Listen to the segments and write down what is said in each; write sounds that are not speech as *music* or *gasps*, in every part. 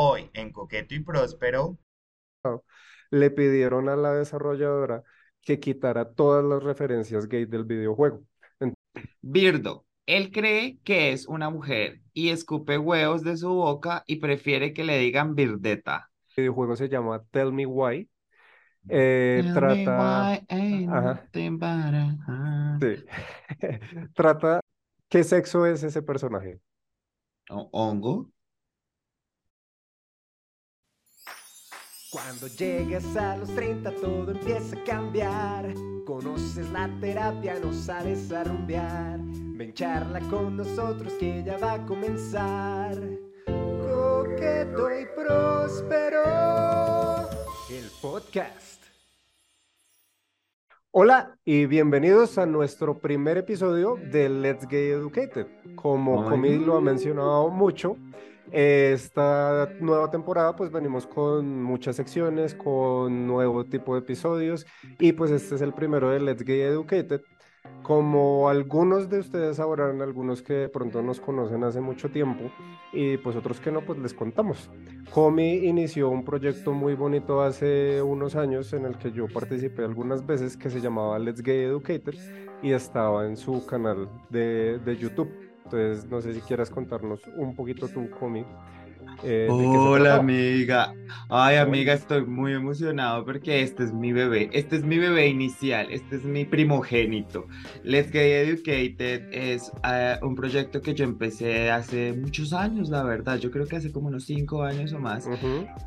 Hoy en Coqueto y Próspero le pidieron a la desarrolladora que quitara todas las referencias gay del videojuego. Birdo, él cree que es una mujer y escupe huevos de su boca y prefiere que le digan birdeta. El videojuego se llama Tell Me Why. Eh, trata. Sí. *laughs* trata. ¿Qué sexo es ese personaje? ¿Hongo? Cuando llegues a los 30 todo empieza a cambiar. Conoces la terapia, no sales a rumbear. Ven charla con nosotros que ya va a comenzar. Coqueto y próspero. El podcast. Hola y bienvenidos a nuestro primer episodio de Let's Get Educated. Como Comi lo ha mencionado mucho, esta nueva temporada pues venimos con muchas secciones, con nuevo tipo de episodios y pues este es el primero de Let's Get Educated. Como algunos de ustedes sabrán, algunos que de pronto nos conocen hace mucho tiempo y pues otros que no, pues les contamos. Comi inició un proyecto muy bonito hace unos años en el que yo participé algunas veces que se llamaba Let's Get Educated y estaba en su canal de, de YouTube. Entonces, no sé si quieras contarnos un poquito tu cómic. Eh, Hola amiga, ay amiga, estoy muy emocionado porque este es mi bebé, este es mi bebé inicial, este es mi primogénito. Let's Get Educated es eh, un proyecto que yo empecé hace muchos años, la verdad, yo creo que hace como unos cinco años o más,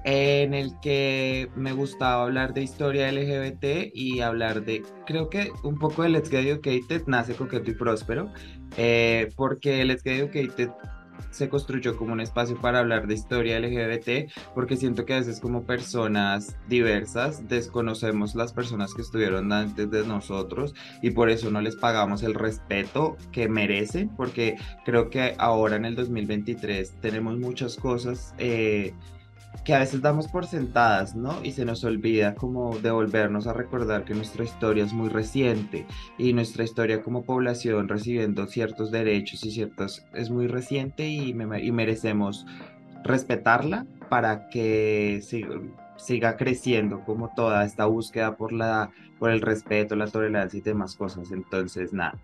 en el que me gustaba hablar de historia LGBT y hablar de, creo que un poco de Let's Get Educated nace coqueto y próspero, eh, porque Let's Get Educated se construyó como un espacio para hablar de historia LGBT, porque siento que a veces como personas diversas desconocemos las personas que estuvieron antes de nosotros y por eso no les pagamos el respeto que merecen, porque creo que ahora en el 2023 tenemos muchas cosas. Eh, que a veces damos por sentadas, ¿no? Y se nos olvida como devolvernos a recordar que nuestra historia es muy reciente y nuestra historia como población recibiendo ciertos derechos y ciertos es muy reciente y, y merecemos respetarla para que siga, creciendo como toda esta búsqueda por, la, por el respeto, la tolerancia y demás cosas. Entonces, nada,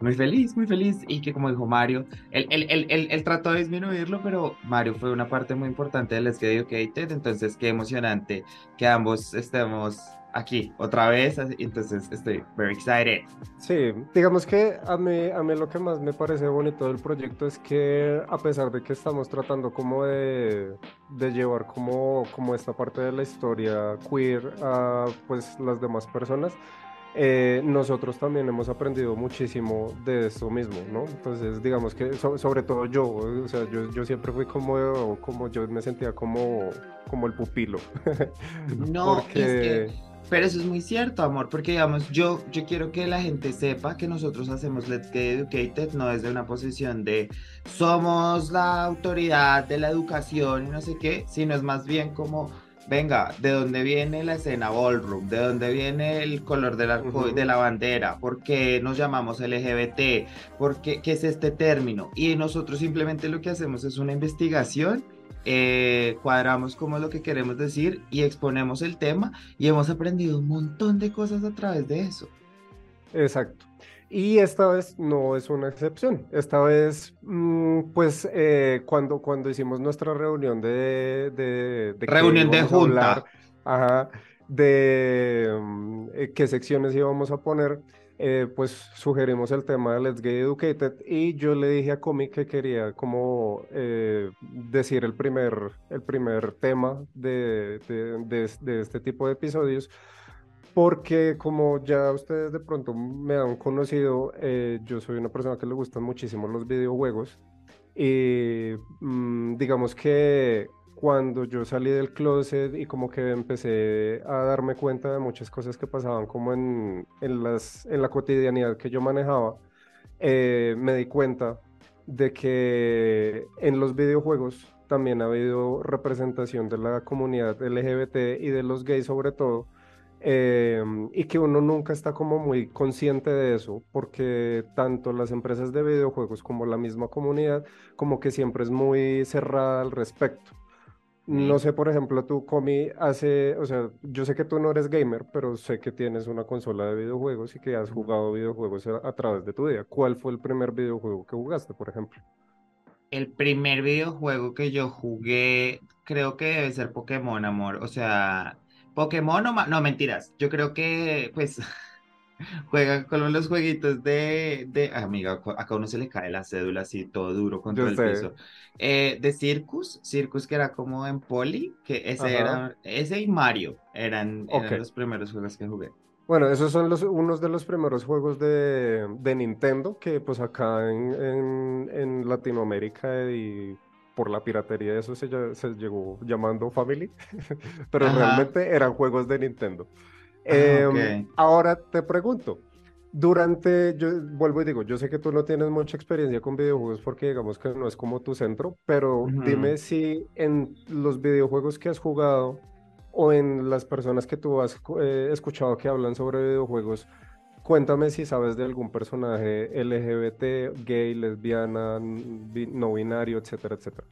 muy feliz, muy feliz. Y que como dijo Mario, él, él, él, trató de disminuirlo, pero Mario fue una parte muy importante del Educated. Entonces, qué emocionante que ambos estemos aquí otra vez. Entonces, estoy very excited. Sí, digamos que a mí, a mí lo que más me parece bonito del proyecto es que a pesar de que estamos tratando como de, de llevar como, como esta parte de la historia queer a pues las demás personas, eh, nosotros también hemos aprendido muchísimo de esto mismo, ¿no? Entonces, digamos que sobre todo yo, o sea, yo, yo, siempre fui como, como yo me sentía como, como el pupilo. *laughs* No, es que, pero eso es muy cierto, amor, porque digamos, yo, yo quiero que la gente sepa que nosotros hacemos Let's Get Educated no desde una posición de somos la autoridad de la educación y no sé qué, sino es más bien como venga, ¿de dónde viene la escena ballroom? ¿De dónde viene el color del arco de la bandera? ¿Por qué nos llamamos LGBT? ¿Por qué, qué es este término? Y nosotros simplemente lo que hacemos es una investigación, eh, cuadramos como es lo que queremos decir y exponemos el tema y hemos aprendido un montón de cosas a través de eso. Exacto. Y esta vez no es una excepción. Esta vez, mm, pues, eh, cuando, cuando hicimos nuestra reunión de... de, reunión de junta. ajá, de mm, eh, qué secciones íbamos a poner, eh, pues sugerimos el tema de Let's Get Educated y yo le dije a Comi que quería como decir el primer, el primer tema de, de, de este tipo de episodios porque como ya ustedes de pronto me han conocido, eh, yo soy una persona que le gustan muchísimo los videojuegos y mm, digamos que cuando yo salí del closet y como que empecé a darme cuenta de muchas cosas que pasaban como en, en, las, en la cotidianidad que yo manejaba, eh, me di cuenta de que en los videojuegos también ha habido representación de la comunidad LGBT y de los gays sobre todo, Em, y que uno nunca está como muy consciente de eso, porque tanto las empresas de videojuegos como la misma comunidad, como que siempre es muy cerrada al respecto. No sé, por ejemplo, tú, Comi, hace, o sea, yo sé que tú no eres gamer, pero sé que tienes una consola de videojuegos y que has jugado videojuegos a, a través de tu vida. ¿Cuál fue el primer videojuego que jugaste, por ejemplo? El primer videojuego que yo jugué, creo que debe ser Pokémon, amor. O sea, Pokémon o... No, mentiras. Yo creo que, pues, *laughs* juegan con los jueguitos de... de... ah, Amiga, acá a uno se le cae la cédula así, todo duro contra Yo el sé. piso. Eh, de Circus, Circus que era como en Poli, que ese Ajá. era... Ese y Mario eran, los primeros juegos que jugué. Bueno, esos son los, unos de los primeros juegos de, de Nintendo que pues acá en, en, en Latinoamérica y por la piratería eso se, se llegó llamando Family, *laughs* pero Ajá. realmente eran juegos de Nintendo. Ah, Em, ok. ahora te pregunto, durante, yo vuelvo y digo, yo sé que tú no tienes mucha experiencia con videojuegos porque digamos que no es como tu centro, pero Ujú. dime si en los videojuegos que has jugado o en las personas que tú has eh, escuchado que hablan sobre videojuegos, cuéntame si sabes de algún personaje LGBT, gay, lesbiana, no binario, etcétera, etcétera.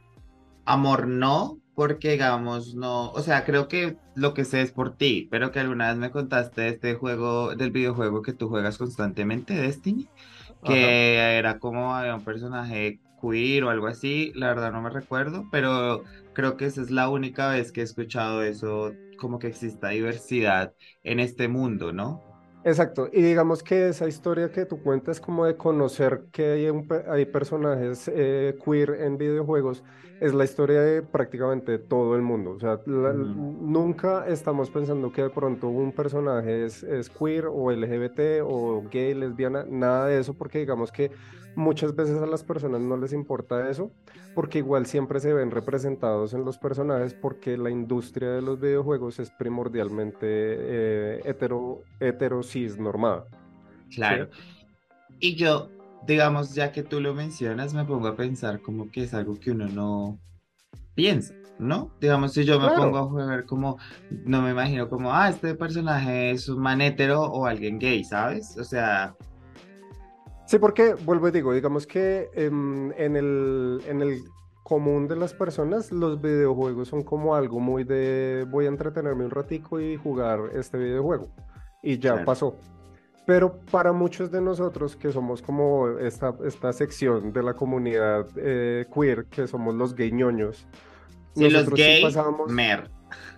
Amor, no, porque digamos, no, o sea, creo que lo que sé es por ti, pero que alguna vez me contaste de este juego, del videojuego que tú juegas constantemente, Destiny, Ajá. que era como había un personaje queer o algo así, la verdad no me recuerdo, pero creo que esa es la única vez que he escuchado eso, como que exista diversidad en este mundo, ¿no? Exacto, y digamos que esa historia que tú cuentas como de conocer que hay, un hay personajes eh, queer en videojuegos es la historia de prácticamente todo el mundo. O sea, la- nunca estamos pensando que de pronto un personaje es, es queer o LGBT o gay, lesbiana, nada de eso, porque digamos que muchas veces a las personas no les importa eso, porque igual siempre se ven representados en los personajes, porque la industria de los videojuegos es primordialmente eh, hetero, hetero cis normada. Claro. Y yo, digamos, ya que tú lo mencionas, me pongo a pensar como que es algo que uno no piensa, ¿no? Digamos, si yo me Claro. pongo a jugar como, no me imagino como, ah, este personaje es un man hetero o alguien gay, ¿sabes? O sea, Sí, porque vuelvo y digo, digamos que em, en el, en el común de las personas, los videojuegos son como algo muy de voy a entretenerme un ratico y jugar este videojuego. Y ya Claro. pasó. Pero para muchos de nosotros que somos como esta, esta sección de la comunidad eh, queer, que somos los gay ñoños, si los nosotros sí gay, pasamos- mer.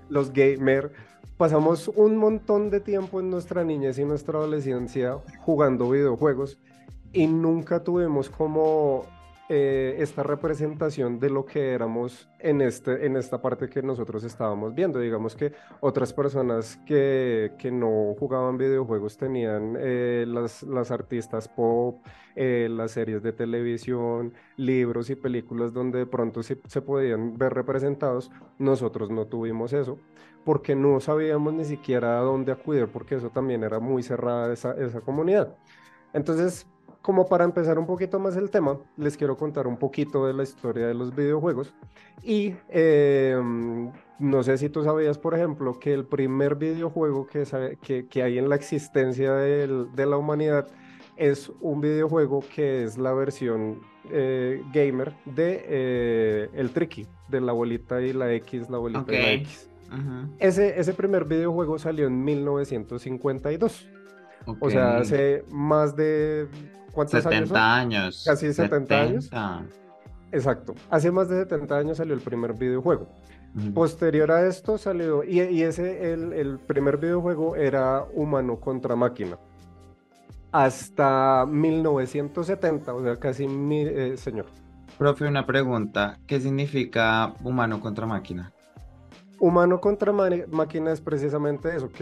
los gamer, pasamos un montón de tiempo en nuestra niñez y nuestra adolescencia jugando videojuegos y nunca tuvimos como eh, esta representación de lo que éramos en, este, en esta parte que nosotros estábamos viendo. Digamos que otras personas que, que no jugaban videojuegos tenían eh, las, las artistas pop, eh, las series de televisión, libros y películas donde de pronto sí se podían ver representados. Nosotros no tuvimos eso porque no sabíamos ni siquiera a dónde acudir, porque eso también era muy cerrada esa, esa comunidad. Entonces, como para empezar un poquito más el tema, les quiero contar un poquito de la historia de los videojuegos. Y eh, no sé si tú sabías, por ejemplo, que el primer videojuego que, que, que hay en la existencia del- de la humanidad es un videojuego que es la versión eh, gamer de eh, el Tricky, de la bolita y la X, la bolita y la. X. Ujú, Ese, ese primer videojuego salió en 1952. O sea, hace más de... ¿Cuántos años 70 son? años. Casi 70 años. 70. Exacto. Hace más de 70 años salió el primer videojuego. Posterior a esto salió... Y, y ese, el, el primer videojuego era humano contra máquina. Hasta 1970, o sea, casi mil... eh, señor. Profe, una pregunta. ¿Qué significa humano contra máquina? Humano contra máquina es precisamente eso, que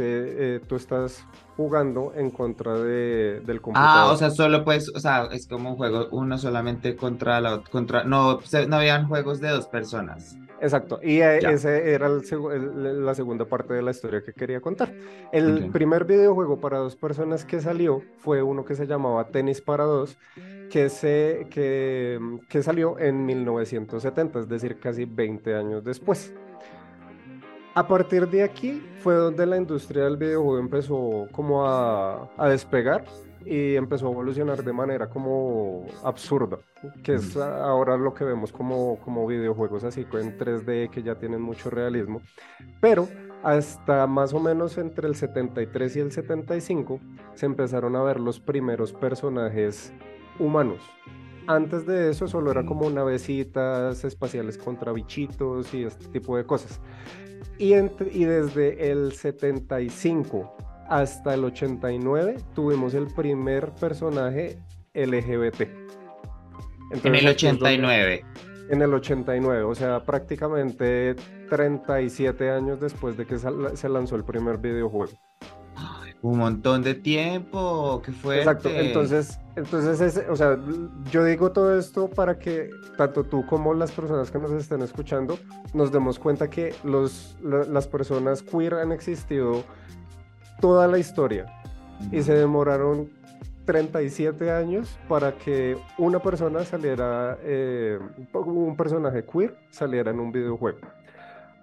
eh, tú estás jugando en contra de, del computador. Ah, o sea, solo pues, o sea, es como un juego uno solamente contra la ot- contra, no, se- no habían juegos de dos personas. Exacto, y eh, ese era el segu- el- la segunda parte de la historia que quería contar. El primer videojuego para dos personas que salió fue uno que se llamaba Tenis para dos, que, se, que, que salió en 1970, es decir, casi 20 años después. A partir de aquí fue donde la industria del videojuego empezó como a, a despegar y empezó a evolucionar de manera como absurda. que es ahora lo que vemos como, como videojuegos así en 3D que ya tienen mucho realismo, pero hasta más o menos entre el 73 y el 75 se empezaron a ver los primeros personajes humanos. Antes de eso solo era como navecitas espaciales contra bichitos y este tipo de cosas. Y, y desde el 75 hasta el 89 tuvimos el primer personaje LGBT. en el 89. En el 89, o sea, prácticamente 37 años después de que se lanzó el primer videojuego. Un montón de tiempo, qué fue. Exacto, entonces, entonces o sea, yo digo todo esto para que tanto tú como las personas que nos estén escuchando nos demos cuenta que los, las personas queer han existido toda la historia y se demoraron 37 años para que una persona saliera, eh, un personaje queer saliera en un videojuego.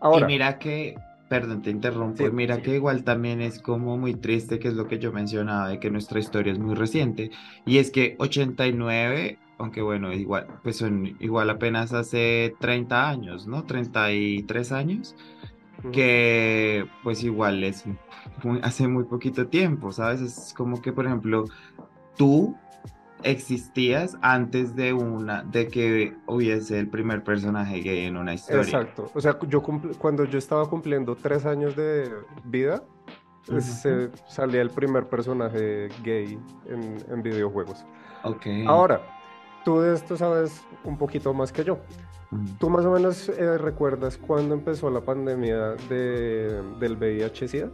Ahora, y mira que, perdón, te interrumpo, mira que igual también es como muy triste, que es lo que yo mencionaba, de que nuestra historia es muy reciente, y es que 89, aunque bueno, igual, pues son igual apenas hace 30 años, ¿no? 33 años, que pues igual es hace muy poquito tiempo, ¿sabes? Es como que, por ejemplo, tú existías antes de una de que hubiese el primer personaje gay en una historia. Exacto. O sea, yo cuando yo estaba cumpliendo tres años de vida, se salía el primer personaje gay en, videojuegos. Ok. Ahora, tú de esto sabes un poquito más que yo. ¿Tú más o menos eh, recuerdas cuándo empezó la pandemia de, del VIH-Sida?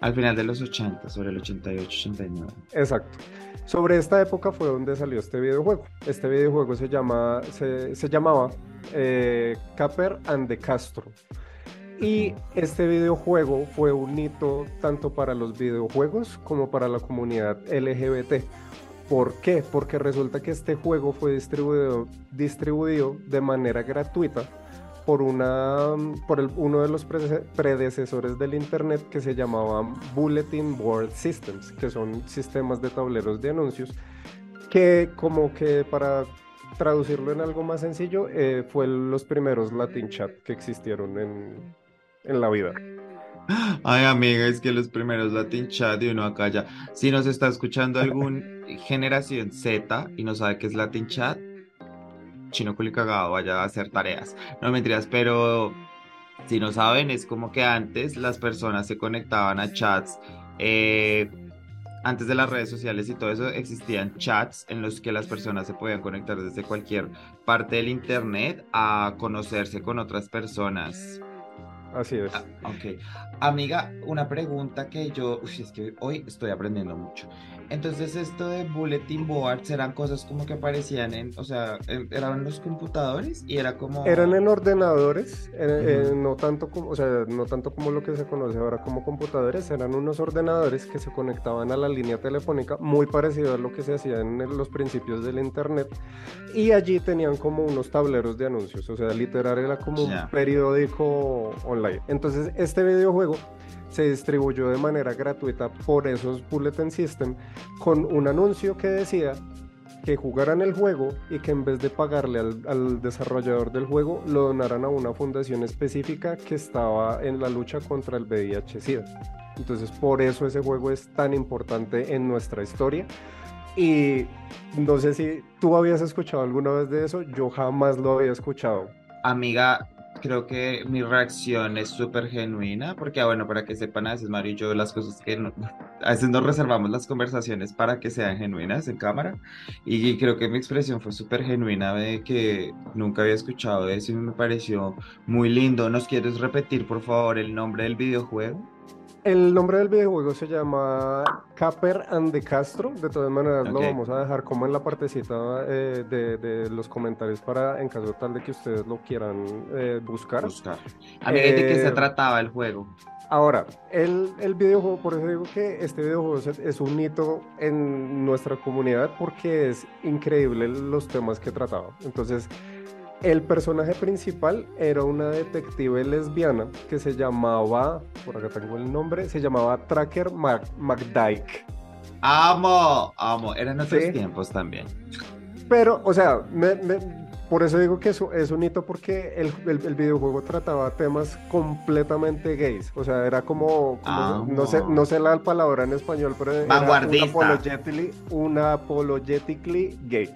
Al final de los 80, sobre el 88-89. Exacto. Sobre esta época fue donde salió este videojuego. Este videojuego se, llama, se, llamaba eh, Caper and the Castro. Y este videojuego fue un hito tanto para los videojuegos como para la comunidad LGBT. ¿Por qué? Porque resulta que este juego fue distribuido, distribuido de manera gratuita por, una, por uno de los predecesores del Internet que se llamaba Bulletin Board Systems, que son sistemas de tableros de anuncios, que como que para traducirlo en algo más sencillo, eh, fue los primeros Latin Chat que existieron en, en la vida. Ay, amiga, es que los primeros Latin Chat y uno acá ya. Si nos está escuchando algún *laughs* generación Z y no sabe qué es Latin Chat, chino cagado vaya a hacer tareas. No mentiras, pero si no saben, es como que antes las personas se conectaban a chats. Eh, antes de las redes sociales y todo eso, existían chats en los que las personas se podían conectar desde cualquier parte del internet a conocerse con otras personas. Así es. Ah, ok. Amiga, una pregunta que yo, es que hoy estoy aprendiendo mucho. Entonces, esto de bulletin boards eran cosas como que aparecían en, o sea, eran en los computadores y era como. Eran en ordenadores, eh, no tanto como, o sea, no tanto como lo que se conoce ahora como computadores, eran unos ordenadores que se conectaban a la línea telefónica, muy parecido a lo que se hacía en los principios del internet, y allí tenían como unos tableros de anuncios, o sea, literal era como un periódico online. Entonces, este videojuego se distribuyó de manera gratuita por esos Bulletin System con un anuncio que decía que jugaran el juego y que en vez de pagarle al, desarrollador del juego lo donaran a una fundación específica que estaba en la lucha contra el VIH-Sida. Entonces por eso ese juego es tan importante en nuestra historia. Y no sé si tú habías escuchado alguna vez de eso, yo jamás lo había escuchado. Amiga, creo que mi reacción es súper genuina, porque, ah, bueno, para que sepan, a veces Mario y yo las cosas que *laughs* a veces nos reservamos las conversaciones para que sean genuinas en cámara, y creo que mi expresión fue súper genuina de que nunca había escuchado eso y me pareció muy lindo. ¿Nos quieres repetir, por favor, el nombre del videojuego? El nombre del videojuego se llama Caper and the Castro. De todas maneras, lo vamos a dejar como en la partecita eh, de, los comentarios para en caso tal de que ustedes lo quieran eh, buscar. Buscar. A ver, ¿de qué se eh, trataba el juego? Ahora, el, el, videojuego, por eso digo que este videojuego es, es, un hito en nuestra comunidad porque es increíble los temas que trataba. Entonces, el personaje principal era una detective lesbiana que se llamaba, por acá tengo el nombre, se llamaba Tracker McDyke. Amo, amo, eran otros tiempos también. Pero, o sea, me, me, por eso digo que eso es un hito porque el, el, el, videojuego trataba temas completamente gays. O sea, era como, como no, sé, no sé la palabra en español, pero era Vanguardista. unapologetically, unapologetically gay.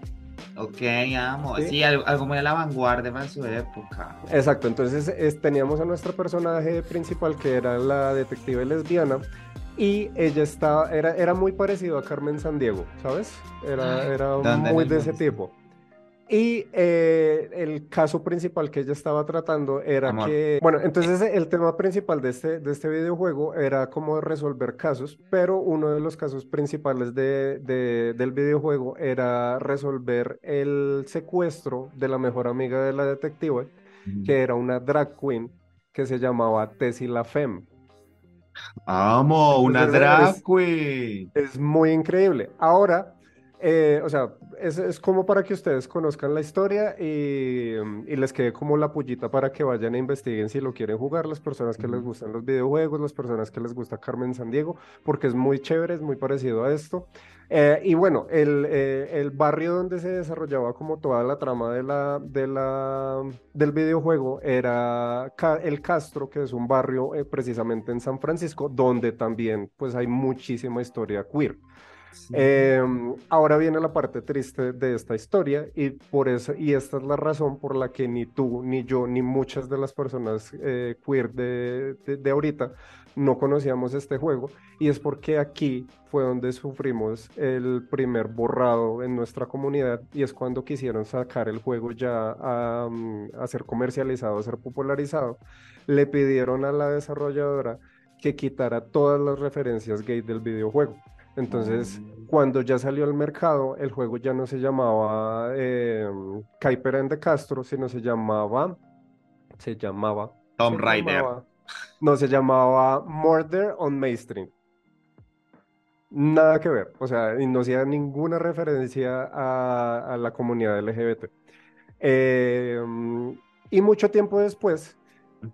Ok, amo. Sí. Sí, algo, algo muy a la vanguardia para su época. Exacto, entonces es- teníamos a nuestra personaje principal que era la detective lesbiana y ella estaba, era, era muy parecido a Carmen Sandiego, ¿sabes? Era, Ay, era ¿dónde muy de ese tipo. Y eh, el caso principal que ella estaba tratando era Amor. que, bueno, entonces el tema principal de este, de este videojuego era cómo resolver casos, pero uno de los casos principales de, de- del videojuego era resolver el secuestro de la mejor amiga de la detective que era una drag queen que se llamaba Tessie la Femme. Amo, una Entonces, drag es- queen. Es muy increíble. Ahora, eh, o sea, es, es como para que ustedes conozcan la historia y, mm, y les quede como la pullita para que vayan e investiguen si lo quieren jugar, las personas que les gustan los videojuegos, las personas que les gusta Carmen Sandiego, porque es muy chévere, es muy parecido a esto. Eh, y bueno, el, eh, el barrio donde se desarrollaba como toda la trama de la, de la, del videojuego era El Castro, que es un barrio eh, precisamente en San Francisco, donde también pues hay muchísima historia queer. Eh, ahora viene la parte triste de esta historia y por eso, y esta es la razón por la que ni tú, ni yo, ni muchas de las personas eh, queer de, de, ahorita no conocíamos este juego y es porque aquí fue donde sufrimos el primer borrado en nuestra comunidad y es cuando quisieron sacar el juego ya a, mm, a ser comercializado, a ser popularizado, le pidieron a la desarrolladora que quitara todas las referencias gay del videojuego. Entonces, Mm. cuando ya salió al mercado, el juego ya no se llamaba eh, Kuiper and the Castro, sino se llamaba, se llamaba, Tomb se Raider. no, se llamaba Murder on Main Street. Nada que ver, o sea, y no hacía ninguna referencia a, a la comunidad LGBT. Eh, y mucho tiempo después,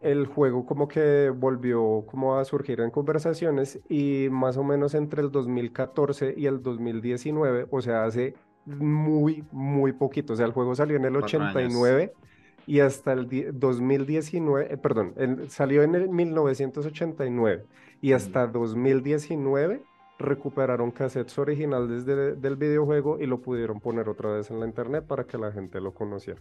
el juego como que volvió como a surgir en conversaciones y más o menos entre el 2014 y el 2019, o sea, hace muy, muy poquito, o sea, el juego salió en el Cuatro años. 89 y hasta el di- 2019, eh, perdón, el- salió en el 1989 y hasta 2019 recuperaron cassettes originales de- del videojuego y lo pudieron poner otra vez en la internet para que la gente lo conociera.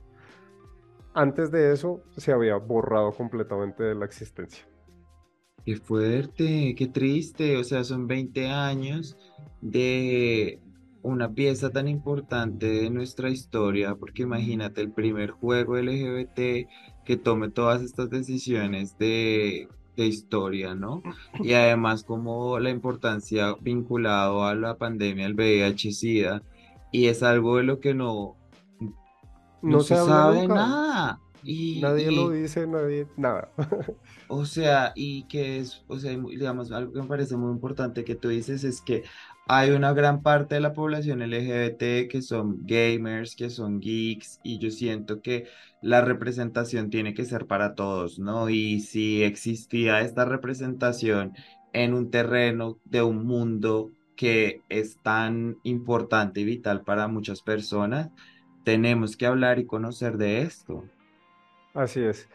Antes de eso se había borrado completamente de la existencia. Qué fuerte, qué triste. O sea, son 20 años de una pieza tan importante de nuestra historia, porque imagínate el primer juego LGBT que tome todas estas decisiones de, de historia, ¿no? *laughs* Y además como la importancia vinculado a la pandemia del VIH-Sida, y es algo de lo que no, no, No se se sabe nunca. nada. Y, Nadie lo dice, nadie, nada. *laughs* o sea, y que es, o sea, digamos, algo que me parece muy importante que tú dices es que hay una gran parte de la población LGBT que son gamers, que son geeks, y yo siento que la representación tiene que ser para todos, ¿no? Y si existía esta representación en un terreno de un mundo que es tan importante y vital para muchas personas, tenemos que hablar y conocer de esto. Así es.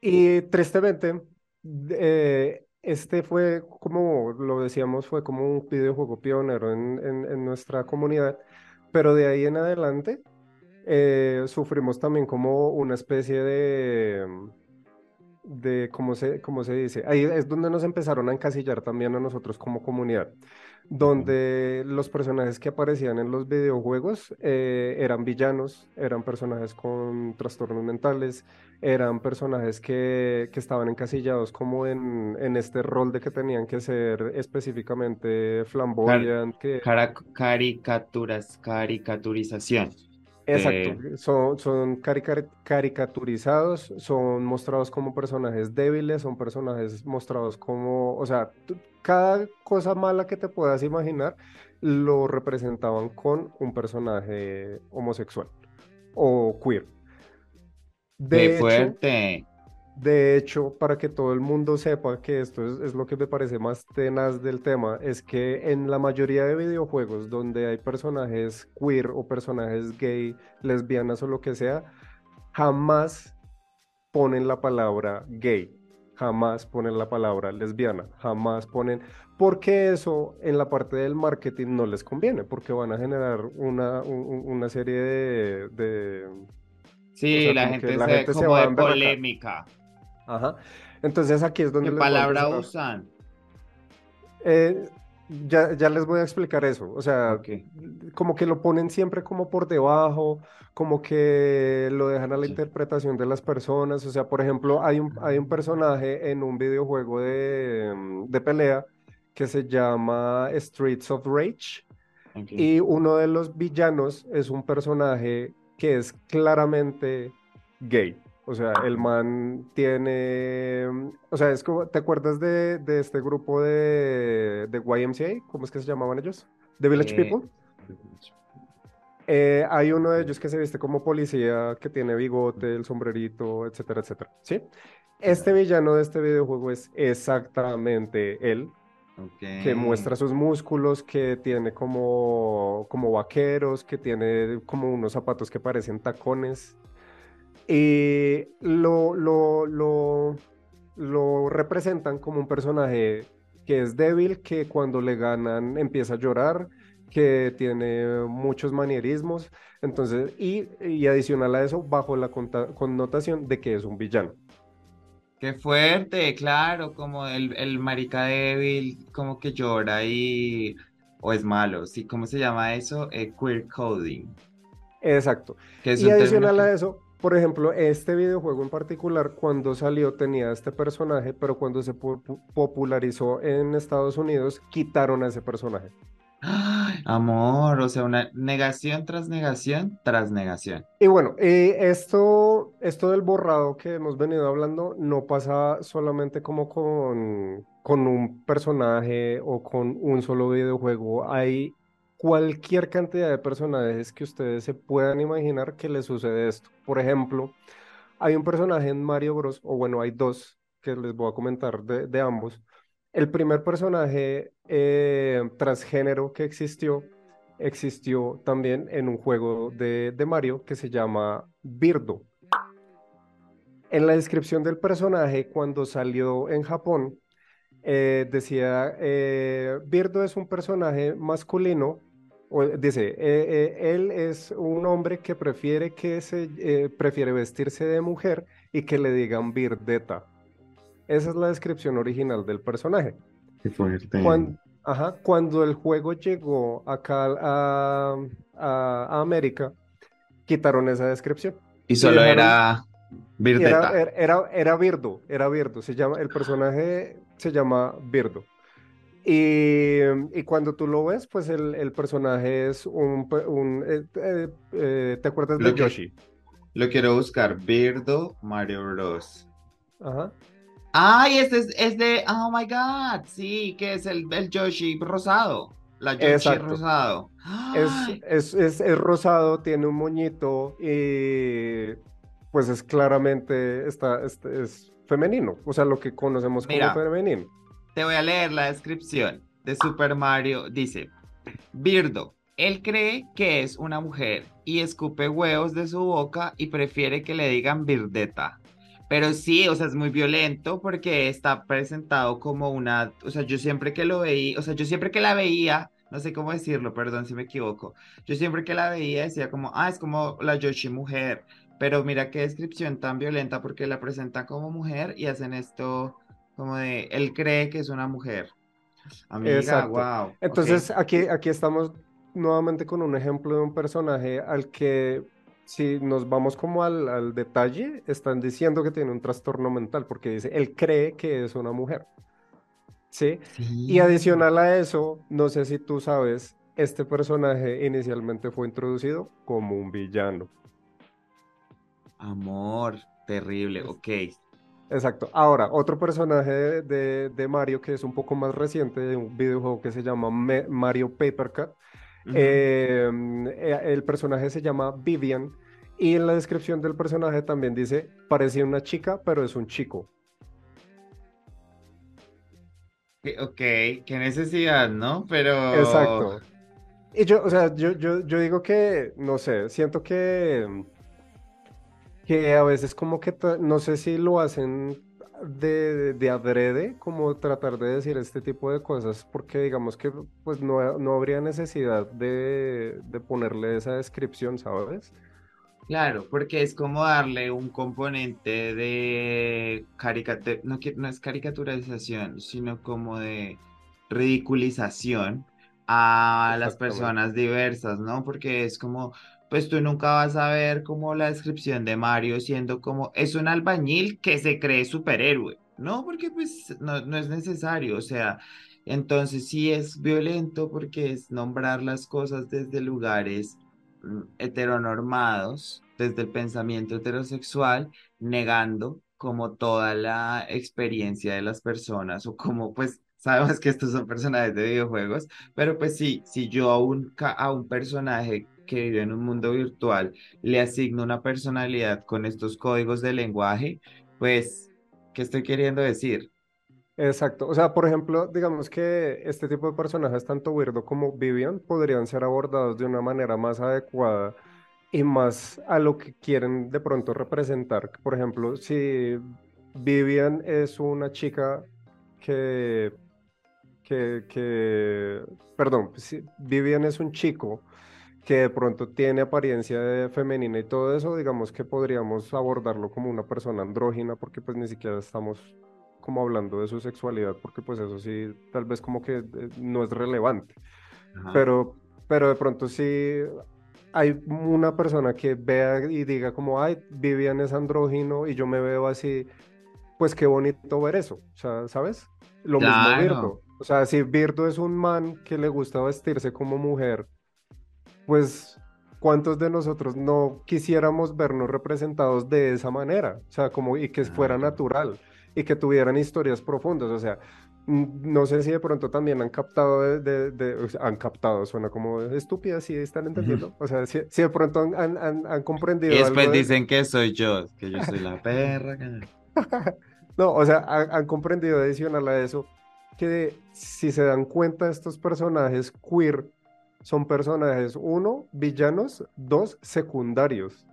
Y tristemente, eh, este fue, como lo decíamos, fue como un videojuego pionero en, en- nuestra comunidad, pero de ahí en adelante eh, sufrimos también como una especie de, de ¿cómo se, cómo se dice? Ahí es donde nos empezaron a encasillar también a nosotros como comunidad, donde los personajes que aparecían en los videojuegos eh, eran villanos, eran personajes con trastornos mentales, eran personajes que, que estaban encasillados como en, en este rol de que tenían que ser específicamente flamboyant, que... Caricaturas, caricaturización. Exacto, son, son carica- caricaturizados, son mostrados como personajes débiles, son personajes mostrados como, o sea, cada cosa mala que te puedas imaginar lo representaban con un personaje homosexual o queer. De ¡Qué hecho, fuerte! De hecho, para que todo el mundo sepa que esto es, es, lo que me parece más tenaz del tema, es que en la mayoría de videojuegos donde hay personajes queer o personajes gay, lesbianas o lo que sea, jamás ponen la palabra gay, jamás ponen la palabra lesbiana, jamás ponen, porque eso en la parte del marketing no les conviene, porque van a generar una, un, una serie de... de sí, o sea, la, gente la, gente se, va de polémica. Ajá. Entonces aquí es donde... ¿Qué palabra usan? Eh, ya, ya, les voy a explicar eso. O sea, okay. como que lo ponen siempre como por debajo, como que lo dejan a la sí. interpretación de las personas. O sea, por ejemplo, hay un, hay un personaje en un videojuego de, de pelea que se llama Streets of Rage. Okay. Y uno de los villanos es un personaje que es claramente gay. O sea, el man tiene, o sea, es como, ¿te acuerdas de, de este grupo de, de, YMCA? ¿Cómo es que se llamaban ellos? ¿The Village eh, People? Eh, hay uno de ellos que se viste como policía, que tiene bigote, el sombrerito, etcétera, etcétera, ¿sí? Este villano de este videojuego es exactamente él, okay. que muestra sus músculos, que tiene como, como vaqueros, que tiene como unos zapatos que parecen tacones. Y lo, lo, lo, lo, representan como un personaje que es débil, que cuando le ganan empieza a llorar, que tiene muchos manierismos, entonces, y, y adicional a eso, bajo la connotación de que es un villano. Qué fuerte, claro, como el, el marica débil, como que llora y... o es malo, ¿sí? ¿Cómo se llama eso? Eh, queer coding. Exacto. y adicional a eso, por ejemplo, este videojuego en particular, cuando salió tenía este personaje, pero cuando se popularizó en Estados Unidos, quitaron a ese personaje. ¡Ay, *gasps* amor, o sea, una negación tras negación tras negación. Y bueno, eh, esto, esto del borrado que hemos venido hablando no pasa solamente como con, con un personaje o con un solo videojuego. Hay cualquier cantidad de personajes que ustedes se puedan imaginar que les sucede esto. Por ejemplo, hay un personaje en Mario Bros, o bueno, hay dos que les voy a comentar de, ambos. El primer personaje eh, transgénero que existió, existió también en un juego de, de Mario que se llama Birdo. En la descripción del personaje, cuando salió en Japón, eh, decía, eh, Birdo es un personaje masculino dice, eh, eh, él es un hombre que prefiere que se eh, prefiere vestirse de mujer y que le digan birdeta. Esa es la descripción original del personaje. Qué fuerte. Cuando, ajá, cuando el juego llegó acá a, a, a América, quitaron esa descripción. Y solo y era birdeta. Era, era, era, Birdo, era Birdo. Se llama, el personaje se llama Birdo. Y, y, cuando tú lo ves, pues el, el personaje es un... un eh, eh, eh, ¿Te acuerdas lo de que, Yoshi? Lo quiero buscar. Birdo Mario Bros. Ajá. Ay, este es, es, de... Oh, my God. Sí, que es el, el Yoshi rosado. La Yoshi Exacto. rosado. Es, es, es, es, rosado, tiene un moñito y pues es claramente... Está, es, es femenino. O sea, lo que conocemos como femenino. Te voy a leer la descripción de Super Mario. Dice, Birdo, él cree que es una mujer y escupe huevos de su boca y prefiere que le digan Birdeta. Pero sí, o sea, es muy violento porque está presentado como una, o sea, yo siempre que lo veía, o sea, yo siempre que la veía, no sé cómo decirlo, perdón si me equivoco, yo siempre que la veía decía como, ah, es como la Yoshi mujer, pero mira qué descripción tan violenta porque la presentan como mujer y hacen esto como de, él cree que es una mujer. Amiga, Exacto. wow. Entonces, okay. aquí, aquí estamos nuevamente con un ejemplo de un personaje al que, si nos vamos como al, al detalle, están diciendo que tiene un trastorno mental, porque dice, él cree que es una mujer. ¿Sí? sí. Y adicional a eso, no sé si tú sabes, este personaje inicialmente fue introducido como un villano. Amor, terrible, ok. Exacto. Ahora, otro personaje de, de, de, Mario que es un poco más reciente, de un videojuego que se llama Me Mario Paper Cut. Uh -huh. eh, el personaje se llama Vivian Y en la descripción del personaje también dice, parecía una chica, pero es un chico. Ok, qué necesidad, ¿no? Pero... Exacto. Y yo, o sea, yo, yo, yo digo que, no sé, siento que, que a veces como que, no sé si lo hacen de, de adrede, como tratar de decir este tipo de cosas, porque digamos que pues no, no habría necesidad de, de ponerle esa descripción, ¿sabes? Claro, porque es como darle un componente de caricatura, no, no es caricaturización, sino como de ridiculización a las personas diversas, ¿no? Porque es como, pues tú nunca vas a ver como la descripción de Mario siendo como, es un albañil que se cree superhéroe, ¿no? Porque pues no, no es necesario, o sea, entonces sí es violento porque es nombrar las cosas desde lugares Mm, heteronormados desde el pensamiento heterosexual, negando como toda la experiencia de las personas o como pues *laughs* sabemos que estos son personajes de videojuegos, pero pues sí, si yo a un, a un personaje que vive en un mundo virtual le asigno una personalidad con estos códigos de lenguaje, pues, ¿qué estoy queriendo decir? Exacto. O sea, por ejemplo, digamos que este tipo de personajes, tanto Weirdo como Vivian, podrían ser abordados de una manera más adecuada y más a lo que quieren de pronto representar. Por ejemplo, si Vivian es una chica que, que, que perdón, si Vivian es un chico que de pronto tiene apariencia de femenina y todo eso, digamos que podríamos abordarlo como una persona andrógina porque pues ni siquiera estamos como hablando de su sexualidad, porque pues eso sí, tal vez como que eh, no es relevante. Pero, pero de pronto sí hay una persona que vea y diga como, ay, Vivian es andrógino y yo me veo así, pues qué bonito ver eso, o sea, ¿sabes? Lo mismo Virdo. O sea, si Virdo es un man que le gusta vestirse como mujer, pues ¿cuántos de nosotros no quisiéramos vernos representados de esa manera? O sea, como y que fuera natural y que tuvieran historias profundas. O sea, no sé si de pronto también han captado, de, han captado, suena como estúpida, si están entendiendo. O sea, si, de pronto han, han, han, comprendido. Y después dicen que soy yo, que yo soy la perra. *laughs* no, o sea, han, comprendido adicional a eso que si se dan cuenta estos personajes queer son personajes, uno, villanos, dos, secundarios.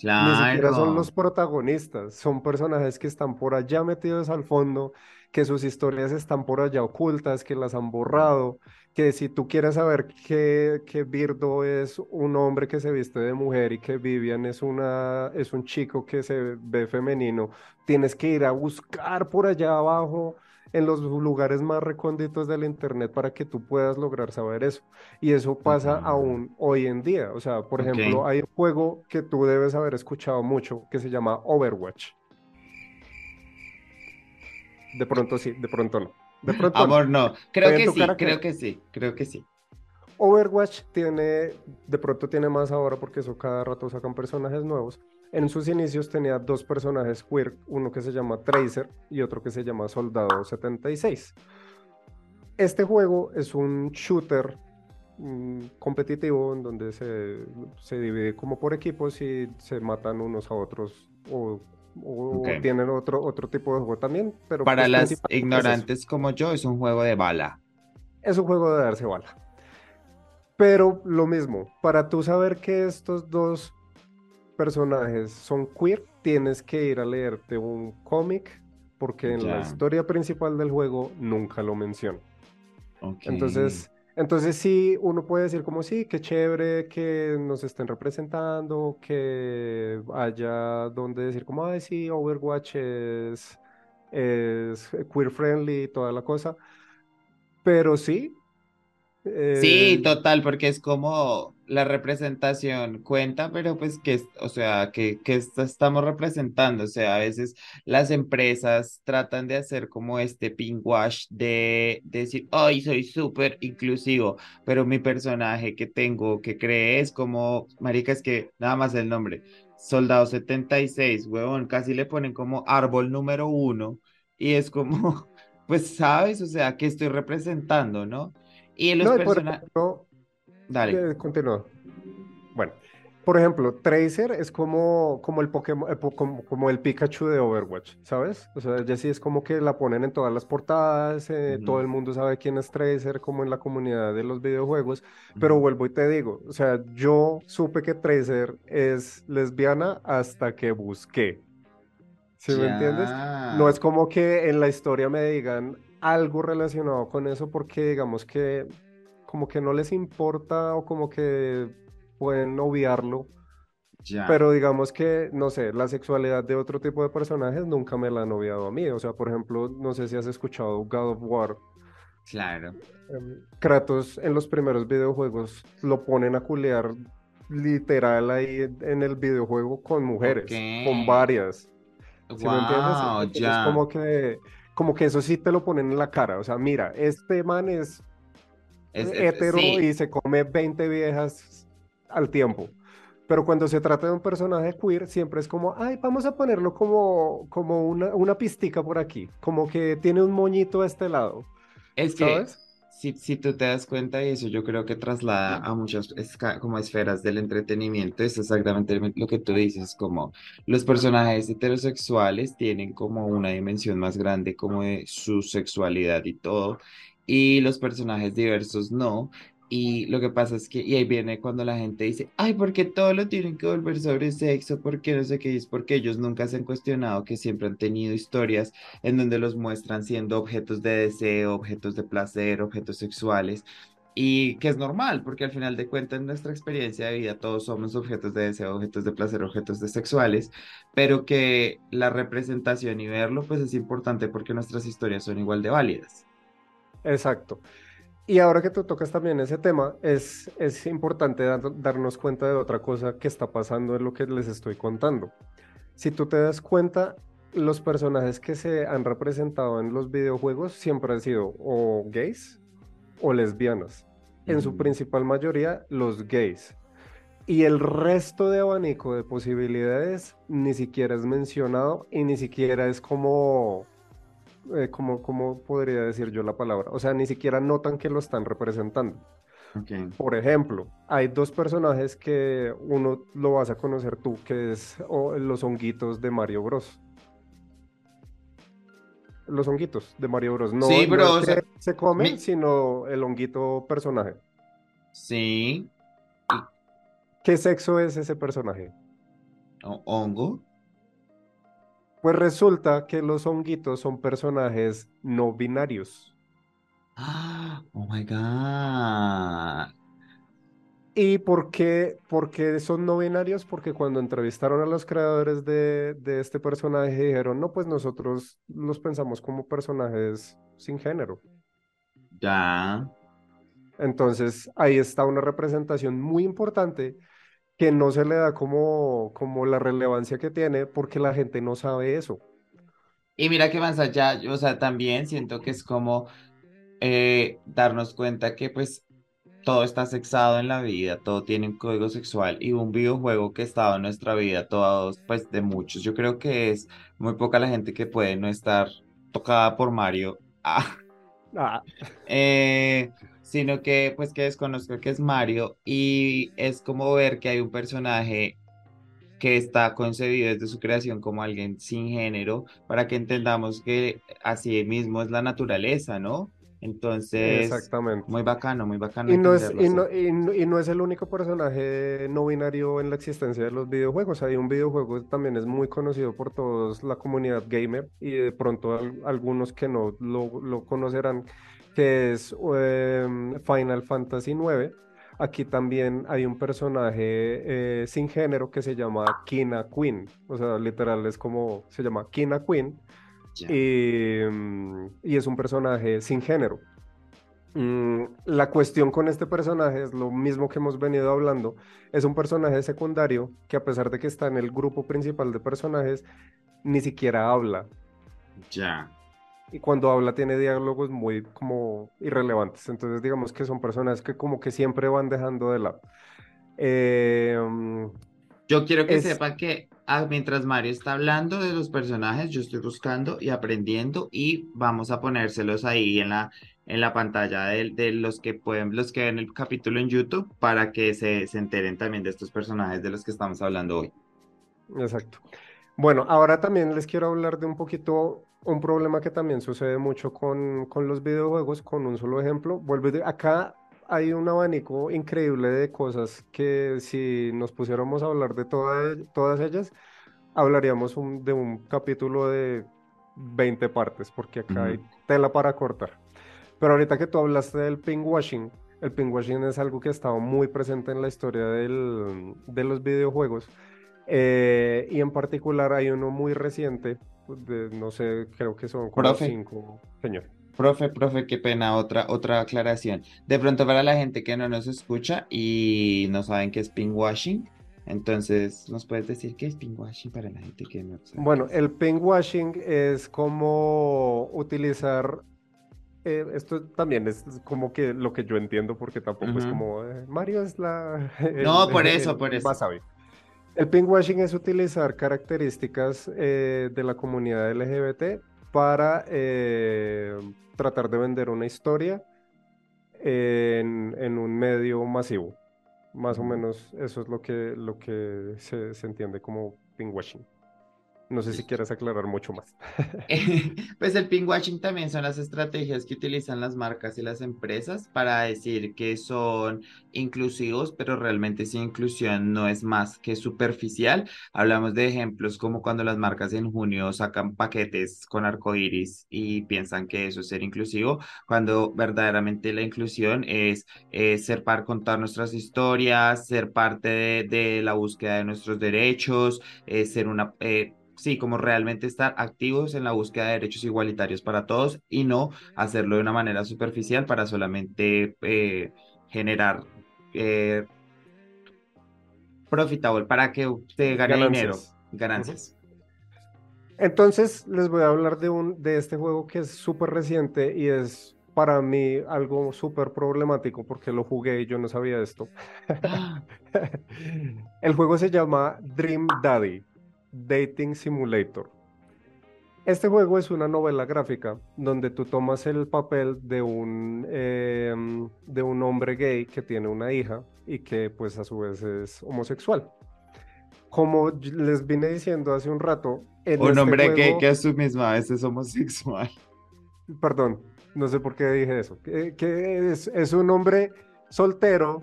Ni siquiera son los protagonistas, son personajes que están por allá metidos al fondo, que sus historias están por allá ocultas, que las han borrado, que si tú quieres saber que, que Birdo es un hombre que se viste de mujer y que Vivian es, una, es un chico que se ve femenino, tienes que ir a buscar por allá abajo en los lugares más recónditos del Internet para que tú puedas lograr saber eso. Y eso pasa aún hoy en día. O sea, por ejemplo, hay un juego que tú debes haber escuchado mucho que se llama Overwatch. De pronto sí, de pronto no. De pronto Amor, no. Creo que sí, creo que sí, creo que sí. Overwatch tiene, de pronto tiene más ahora porque eso cada rato sacan personajes nuevos en sus inicios tenía dos personajes queer, uno que se llama Tracer y otro que se llama Soldado 76. Este juego es un shooter mm, competitivo en donde se, se, divide como por equipos y se matan unos a otros o, tienen otro, otro tipo de juego también. Pero Para pues las ignorantes como yo es un juego de bala. Es un juego de darse bala. Pero lo mismo, para tú saber que estos dos personajes son queer, tienes que ir a leerte un cómic porque en la historia principal del juego nunca lo menciona. Entonces, entonces sí, uno puede decir como sí, qué chévere que nos estén representando, que haya donde decir como, ay, sí, Overwatch es, es queer friendly y toda la cosa. Pero sí. Sí, eh, total, porque es como la representación cuenta, pero pues que, o sea, que, que estamos representando, o sea, a veces las empresas tratan de hacer como este wash de, de decir, ay, soy súper inclusivo, pero mi personaje que tengo, que cree es como, marica, es que nada más el nombre, Soldado 76, huevón, casi le ponen como árbol número uno, y es como, *laughs* pues, ¿sabes? O sea, que estoy representando, ¿no? Y los personajes... Dale. Eh, continúa. Bueno, Por ejemplo, Tracer es como, como el Pokémon, eh, po- como, como el Pikachu de Overwatch, ¿sabes? O sea, ya sí es como que la ponen en todas las portadas, eh, todo Ujú. el mundo sabe quién es Tracer, como en la comunidad de los videojuegos, pero vuelvo y te digo, o sea, yo supe que Tracer es lesbiana hasta que busqué. ¿Sí me entiendes? No es Ya. como que en la historia me digan algo relacionado con eso porque digamos que como que no les importa o como que pueden obviarlo, Ya. pero digamos que, no sé, la sexualidad de otro tipo de personajes nunca me la han obviado a mí. O sea, por ejemplo, no sé si has escuchado God of War. Claro. em, Kratos en los primeros videojuegos lo ponen a culear literal ahí en el videojuego con mujeres, con Ok. varias. ¿Sí me entiendes? Wow, ya. como que, como que eso sí te lo ponen en la cara. O sea, mira, este man es Es, es- hetero sí. y se come 20 viejas al tiempo. Pero cuando se trata de un personaje queer, siempre es como, ay, vamos a ponerlo como, como una, una pistica por aquí, como que tiene un moñito a este lado, Es que ¿sabes? Si, si tú te das cuenta y eso yo creo que traslada a muchas como esferas del entretenimiento, es exactamente lo que tú dices, como los personajes heterosexuales tienen como una dimensión más grande como de su sexualidad y todo, y los personajes diversos no. Y lo que pasa es que, y ahí viene cuando la gente dice, ay, ¿por qué todo lo tienen que volver sobre sexo? ¿Por qué no sé qué? Es porque ellos nunca se han cuestionado que siempre han tenido historias en donde los muestran siendo objetos de deseo, objetos de placer, objetos sexuales, y que es normal, porque al final de cuentas en nuestra experiencia de vida todos somos objetos de deseo, objetos de placer, objetos de sexuales, pero que la representación y verlo pues es importante porque nuestras historias son igual de válidas. Exacto. Y ahora que tú tocas también ese tema, es, es importante dar- darnos cuenta de otra cosa que está pasando en lo que les estoy contando. Si tú te das cuenta, los personajes que se han representado en los videojuegos siempre han sido o gays o lesbianas. En su Ujú. principal mayoría, los gays. Y el resto de abanico de posibilidades ni siquiera es mencionado y ni siquiera es como, eh, como, ¿cómo podría decir yo la palabra? O sea, ni siquiera notan que lo están representando. Ok. Por ejemplo, hay dos personajes que uno lo vas a conocer tú, que es los honguitos de Mario Bros. Los honguitos de Mario Bros. No, Sí, no o sea, se comen, mi- sino el honguito personaje. Sí, ¿Qué sexo es ese personaje? hongo. Pues resulta que los honguitos son personajes no binarios. Ah, oh my God. ¿Y por qué, por qué son no binarios? Porque cuando entrevistaron a los creadores de, de este personaje dijeron, no, pues nosotros los pensamos como personajes sin género. Ya. Entonces ahí está una representación muy importante que no se le da como, como la relevancia que tiene porque la gente no sabe eso. Y mira que más allá, o sea, también siento que es como eh, darnos cuenta que pues todo está sexado en la vida, todo tiene un código sexual y un videojuego que ha estado en nuestra vida, todos, pues de muchos. Yo creo que es muy poca la gente que puede no estar tocada por Mario, *laughs* ah, Ah, eh, sino que pues que desconozco que es Mario y es como ver que hay un personaje que está concebido desde su creación como alguien sin género, para que entendamos que así mismo es la naturaleza, ¿no? Entonces, exactamente. muy bacano, muy bacano Y no es, entenderlo y no, así. y no- y no es el único personaje no binario en la existencia de los videojuegos. Hay un videojuego que también es muy conocido por toda la comunidad gamer y de pronto al- algunos que no lo, lo conocerán, que es em, Final Fantasy IX. Aquí también hay un personaje eh, sin género que se llama Kina Queen. O sea, literal es como se llama Kina Queen Ya. y, y es un personaje sin género. Mm, la cuestión con este personaje es lo mismo que hemos venido hablando. Es un personaje secundario que a pesar de que está en el grupo principal de personajes, ni siquiera habla. Ya. Y cuando habla tiene diálogos muy como irrelevantes. Entonces digamos que son personajes que como que siempre van dejando de lado. Eh, mm, Yo quiero que Es- sepan que ah, mientras Mario está hablando de los personajes, yo estoy buscando y aprendiendo y vamos a ponérselos ahí en la, en la pantalla de, de los que pueden, los que ven el capítulo en YouTube para que se, se enteren también de estos personajes de los que estamos hablando hoy. Exacto. Bueno, ahora también les quiero hablar de un poquito, un problema que también sucede mucho con, con los videojuegos, con un solo ejemplo. Digo, acá hay un abanico increíble de cosas que si nos pusiéramos a hablar de toda- todas ellas, hablaríamos un- de un capítulo de 20 partes, porque acá hay tela para cortar. Pero ahorita que tú hablaste del pinkwashing, el pinkwashing es algo que ha estado muy presente en la historia del- de los videojuegos. Eh, y en particular hay uno muy reciente, de, no sé, creo que son como Profe. cinco, señor. Profe, profe, qué pena, otra, otra aclaración. De pronto para la gente que no nos escucha y no saben qué es pinkwashing, entonces, ¿nos puedes decir qué es pinkwashing para la gente que no sabe? Bueno, el pinkwashing es como utilizar, eh, esto también es como que lo que yo entiendo, porque tampoco es como eh, Mario es la... *laughs* No, por eso, el por eso. más sabio. El pinkwashing es utilizar características eh, de la comunidad LGBT para eh, tratar de vender una historia en, en un medio masivo. Más o menos eso es lo que, lo que se, se entiende como pinkwashing. No sé si quieres aclarar mucho más. *laughs* Pues el pinkwashing también son las estrategias que utilizan las marcas y las empresas para decir que son inclusivos, pero realmente esa inclusión no es más que superficial. Hablamos de ejemplos como cuando las marcas en junio sacan paquetes con arcoíris y piensan que eso es ser inclusivo, cuando verdaderamente la inclusión es ser para contar nuestras historias, ser parte de, de la búsqueda de nuestros derechos, ser una... eh, Sí, como realmente estar activos en la búsqueda de derechos igualitarios para todos y no hacerlo de una manera superficial para solamente eh, generar eh, profitable, para que usted gane dinero, Ganancias. ganancias. Entonces les voy a hablar de, un, de este juego que es súper reciente y es para mí algo súper problemático porque lo jugué y yo no sabía esto. *gasps* *laughs* El juego se llama Dream Daddy, Dating Simulator. Este juego es una novela gráfica donde tú tomas el papel de un, em, de un hombre gay que tiene una hija y que pues a su vez es homosexual. Como les vine diciendo hace un rato, en Un este hombre que, juego- que a su misma vez es homosexual. Perdón, no sé por qué dije eso. Que, que es, es un hombre soltero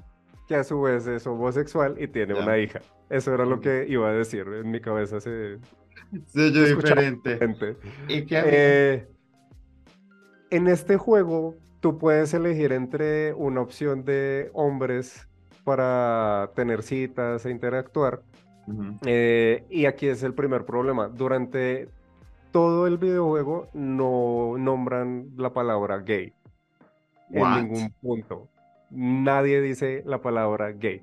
que a su vez es homosexual y tiene una hija. Eso era lo Ujú. que iba a decir. En mi cabeza se... Soy yo diferente. ¿Y qué? Eh, en este juego, tú puedes elegir entre una opción de hombres para tener citas e interactuar. Eh, y aquí es el primer problema. Durante todo el videojuego no nombran la palabra gay What? en ningún punto. Nadie dice la palabra gay.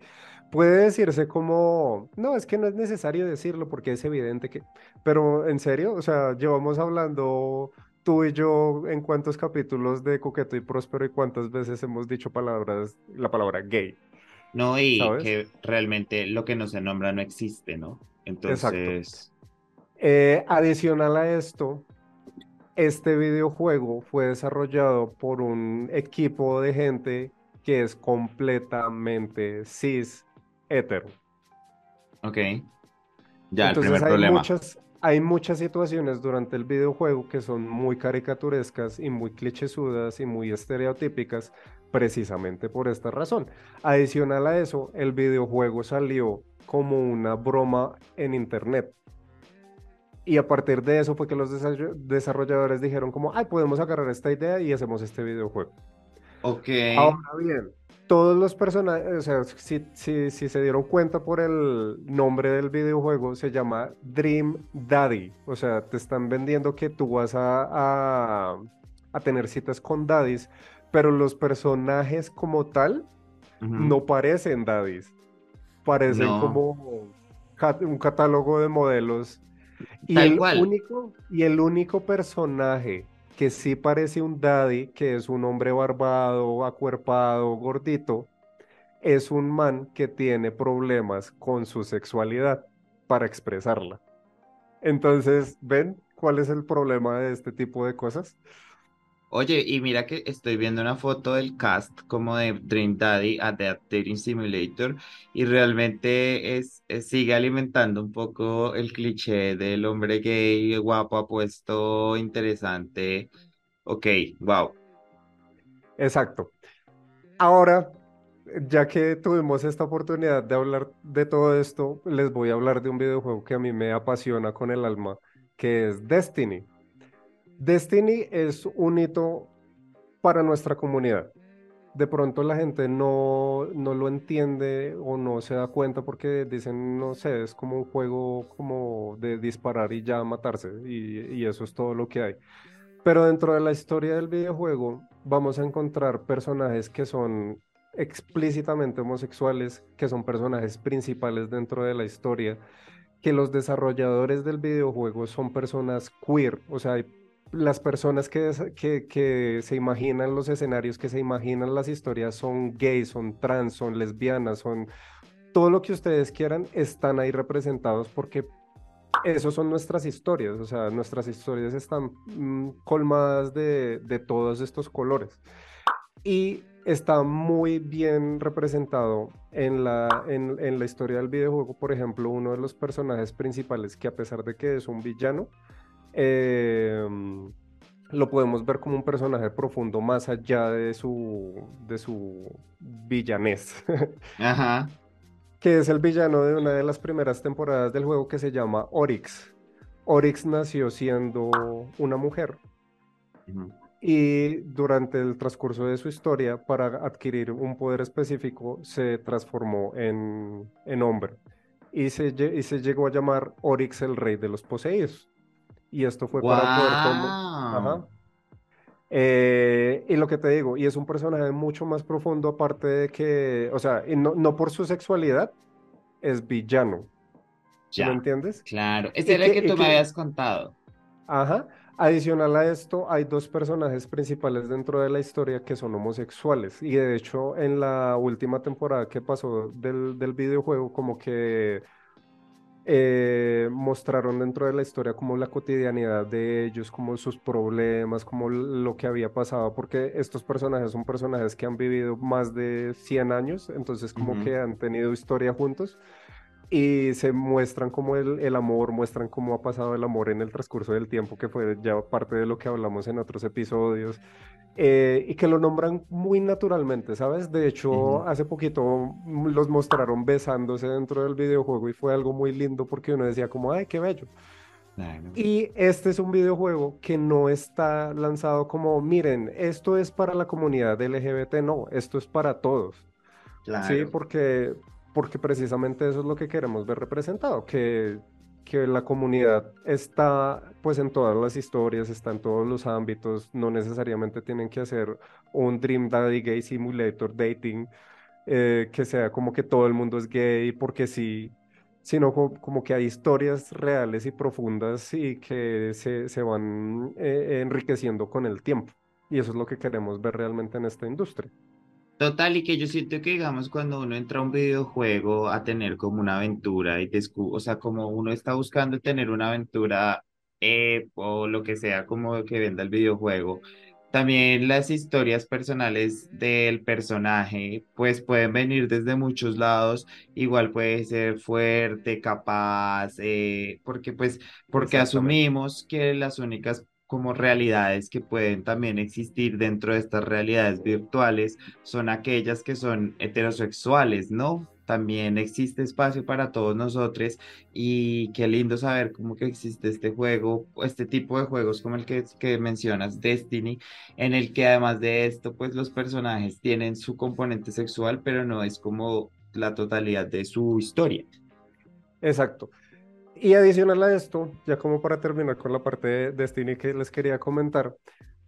Puede decirse como, no, es que no es necesario decirlo porque es evidente que, pero en serio, o sea, llevamos hablando tú y yo en cuántos capítulos de Coqueto y Próspero y cuántas veces hemos dicho palabras, la palabra gay. No, y ¿Sabes? que realmente lo que no se nombra no existe, ¿no? Entonces, Eh, adicional a esto, este videojuego fue desarrollado por un equipo de gente que es completamente cis hetero. ok. Ya, el Entonces primer hay problema. muchas, hay muchas situaciones durante el videojuego que son muy caricaturescas y muy clichésudas y muy estereotípicas precisamente por esta razón. Adicional a eso, el videojuego salió como una broma en internet. Y a partir de eso fue que los desarroll- desarrolladores dijeron como, ay, podemos agarrar esta idea y hacemos este videojuego. Ok. Ahora bien, todos los personajes, o sea, si, si, si se dieron cuenta por el nombre del videojuego, se llama Dream Daddy. O sea, te están vendiendo que tú vas a, a, a tener citas con daddies, pero los personajes como tal no parecen daddies. Parecen No. como un catálogo de modelos. Y Tal el cual. único, y el único personaje que sí parece un daddy, que es un hombre barbado, acuerpado, gordito, es un man que tiene problemas con su sexualidad para expresarla. Entonces, ¿ven cuál es el problema de este tipo de cosas? Oye, y mira que estoy viendo una foto del cast como de Dream Daddy a The Dating Simulator y realmente es, sigue alimentando un poco el cliché del hombre gay, guapo, apuesto, interesante. Ok, wow. Exacto. Ahora, ya que tuvimos esta oportunidad de hablar de todo esto, les voy a hablar de un videojuego que a mí me apasiona con el alma, que es Destiny. Destiny es un hito para nuestra comunidad. De pronto la gente no, no lo entiende o no se da cuenta porque dicen, no sé, es como un juego como de disparar y ya matarse y, y eso es todo lo que hay. Pero dentro de la historia del videojuego vamos a encontrar personajes que son explícitamente homosexuales, que son personajes principales dentro de la historia, que los desarrolladores del videojuego son personas queer, o sea, hay las personas que, que, se imaginan los escenarios, que se imaginan las historias son gays, son trans, son lesbianas, son todo lo que ustedes quieran, están ahí representados porque esos son nuestras historias, o sea, nuestras historias están mm, colmadas de, de todos estos colores. Y está muy bien representado en la, en la historia del videojuego, por ejemplo, uno de los personajes principales que a pesar de que es un villano, eh, lo podemos ver como un personaje profundo más allá de su, de su villanés. *laughs* Ajá. que es el villano de una de las primeras temporadas del juego que se llama Oryx. Oryx nació siendo una mujer y durante el transcurso de su historia, para adquirir un poder específico, se transformó en, en hombre y se, y se llegó a llamar Oryx el rey de los poseídos. Y esto fue para poder. Ajá. Eh, y lo que te digo, y es un personaje mucho más profundo aparte de que, o sea, no, no por su sexualidad, es villano, ¿sí me Ya, entiendes? claro. Ese era el que- que tú me que- habías contado. Ajá. Adicional a esto, hay dos personajes principales dentro de la historia que son homosexuales. Y de hecho, en la última temporada que pasó del, del videojuego, como que eh, mostraron dentro de la historia como la cotidianidad de ellos, como sus problemas, como lo que había pasado, porque estos personajes son personajes que han vivido más de 100 años, entonces como Ujú. que han tenido historia juntos y se muestran como el, el amor, muestran cómo ha pasado el amor en el transcurso del tiempo, que fue ya parte de lo que hablamos en otros episodios, eh, y que lo nombran muy naturalmente, ¿sabes? De hecho, Ujú. hace poquito los mostraron besándose dentro del videojuego y fue algo muy lindo porque uno decía como, ay, qué bello. Y este es un videojuego que no está lanzado como, miren, esto es para la comunidad LGBT, no, esto es para todos. Sí, Claro. porque, porque precisamente eso es lo que queremos ver representado, que, que la comunidad está pues en todas las historias, está en todos los ámbitos, no necesariamente tienen que hacer un Dream Daddy Gay Simulator Dating, eh, que sea como que todo el mundo es gay porque sí, sino co- como, que hay historias reales y profundas y que se, se van eh, enriqueciendo con el tiempo. Y eso es lo que queremos ver realmente en esta industria. Total, y que yo siento que, digamos, cuando uno entra a un videojuego a tener como una aventura y descu- o sea, como uno está buscando tener una aventura eh, o lo que sea como que venda el videojuego, también las historias personales del personaje, pues pueden venir desde muchos lados, igual puede ser fuerte, capaz, eh, porque pues, porque asumimos que las únicas como realidades que pueden también existir dentro de estas realidades virtuales son aquellas que son heterosexuales, ¿no? También existe espacio para todos nosotros y qué lindo saber cómo que existe este juego, este tipo de juegos como el que, que mencionas, Destiny, en el que además de esto, pues los personajes tienen su componente sexual, pero no es como la totalidad de su historia. Exacto. Y adicional a esto, ya como para terminar con la parte de Destiny que les quería comentar,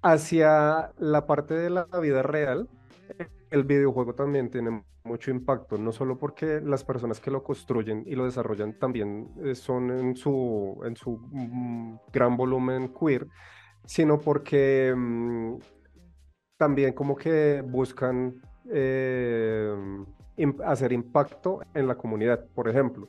hacia la parte de la vida real, el videojuego también tiene mucho impacto, no solo porque las personas que lo construyen y lo desarrollan también eh, son en su, en su mm, gran volumen queer, sino porque mm, también como que buscan eh, hacer impacto en la comunidad. Por ejemplo,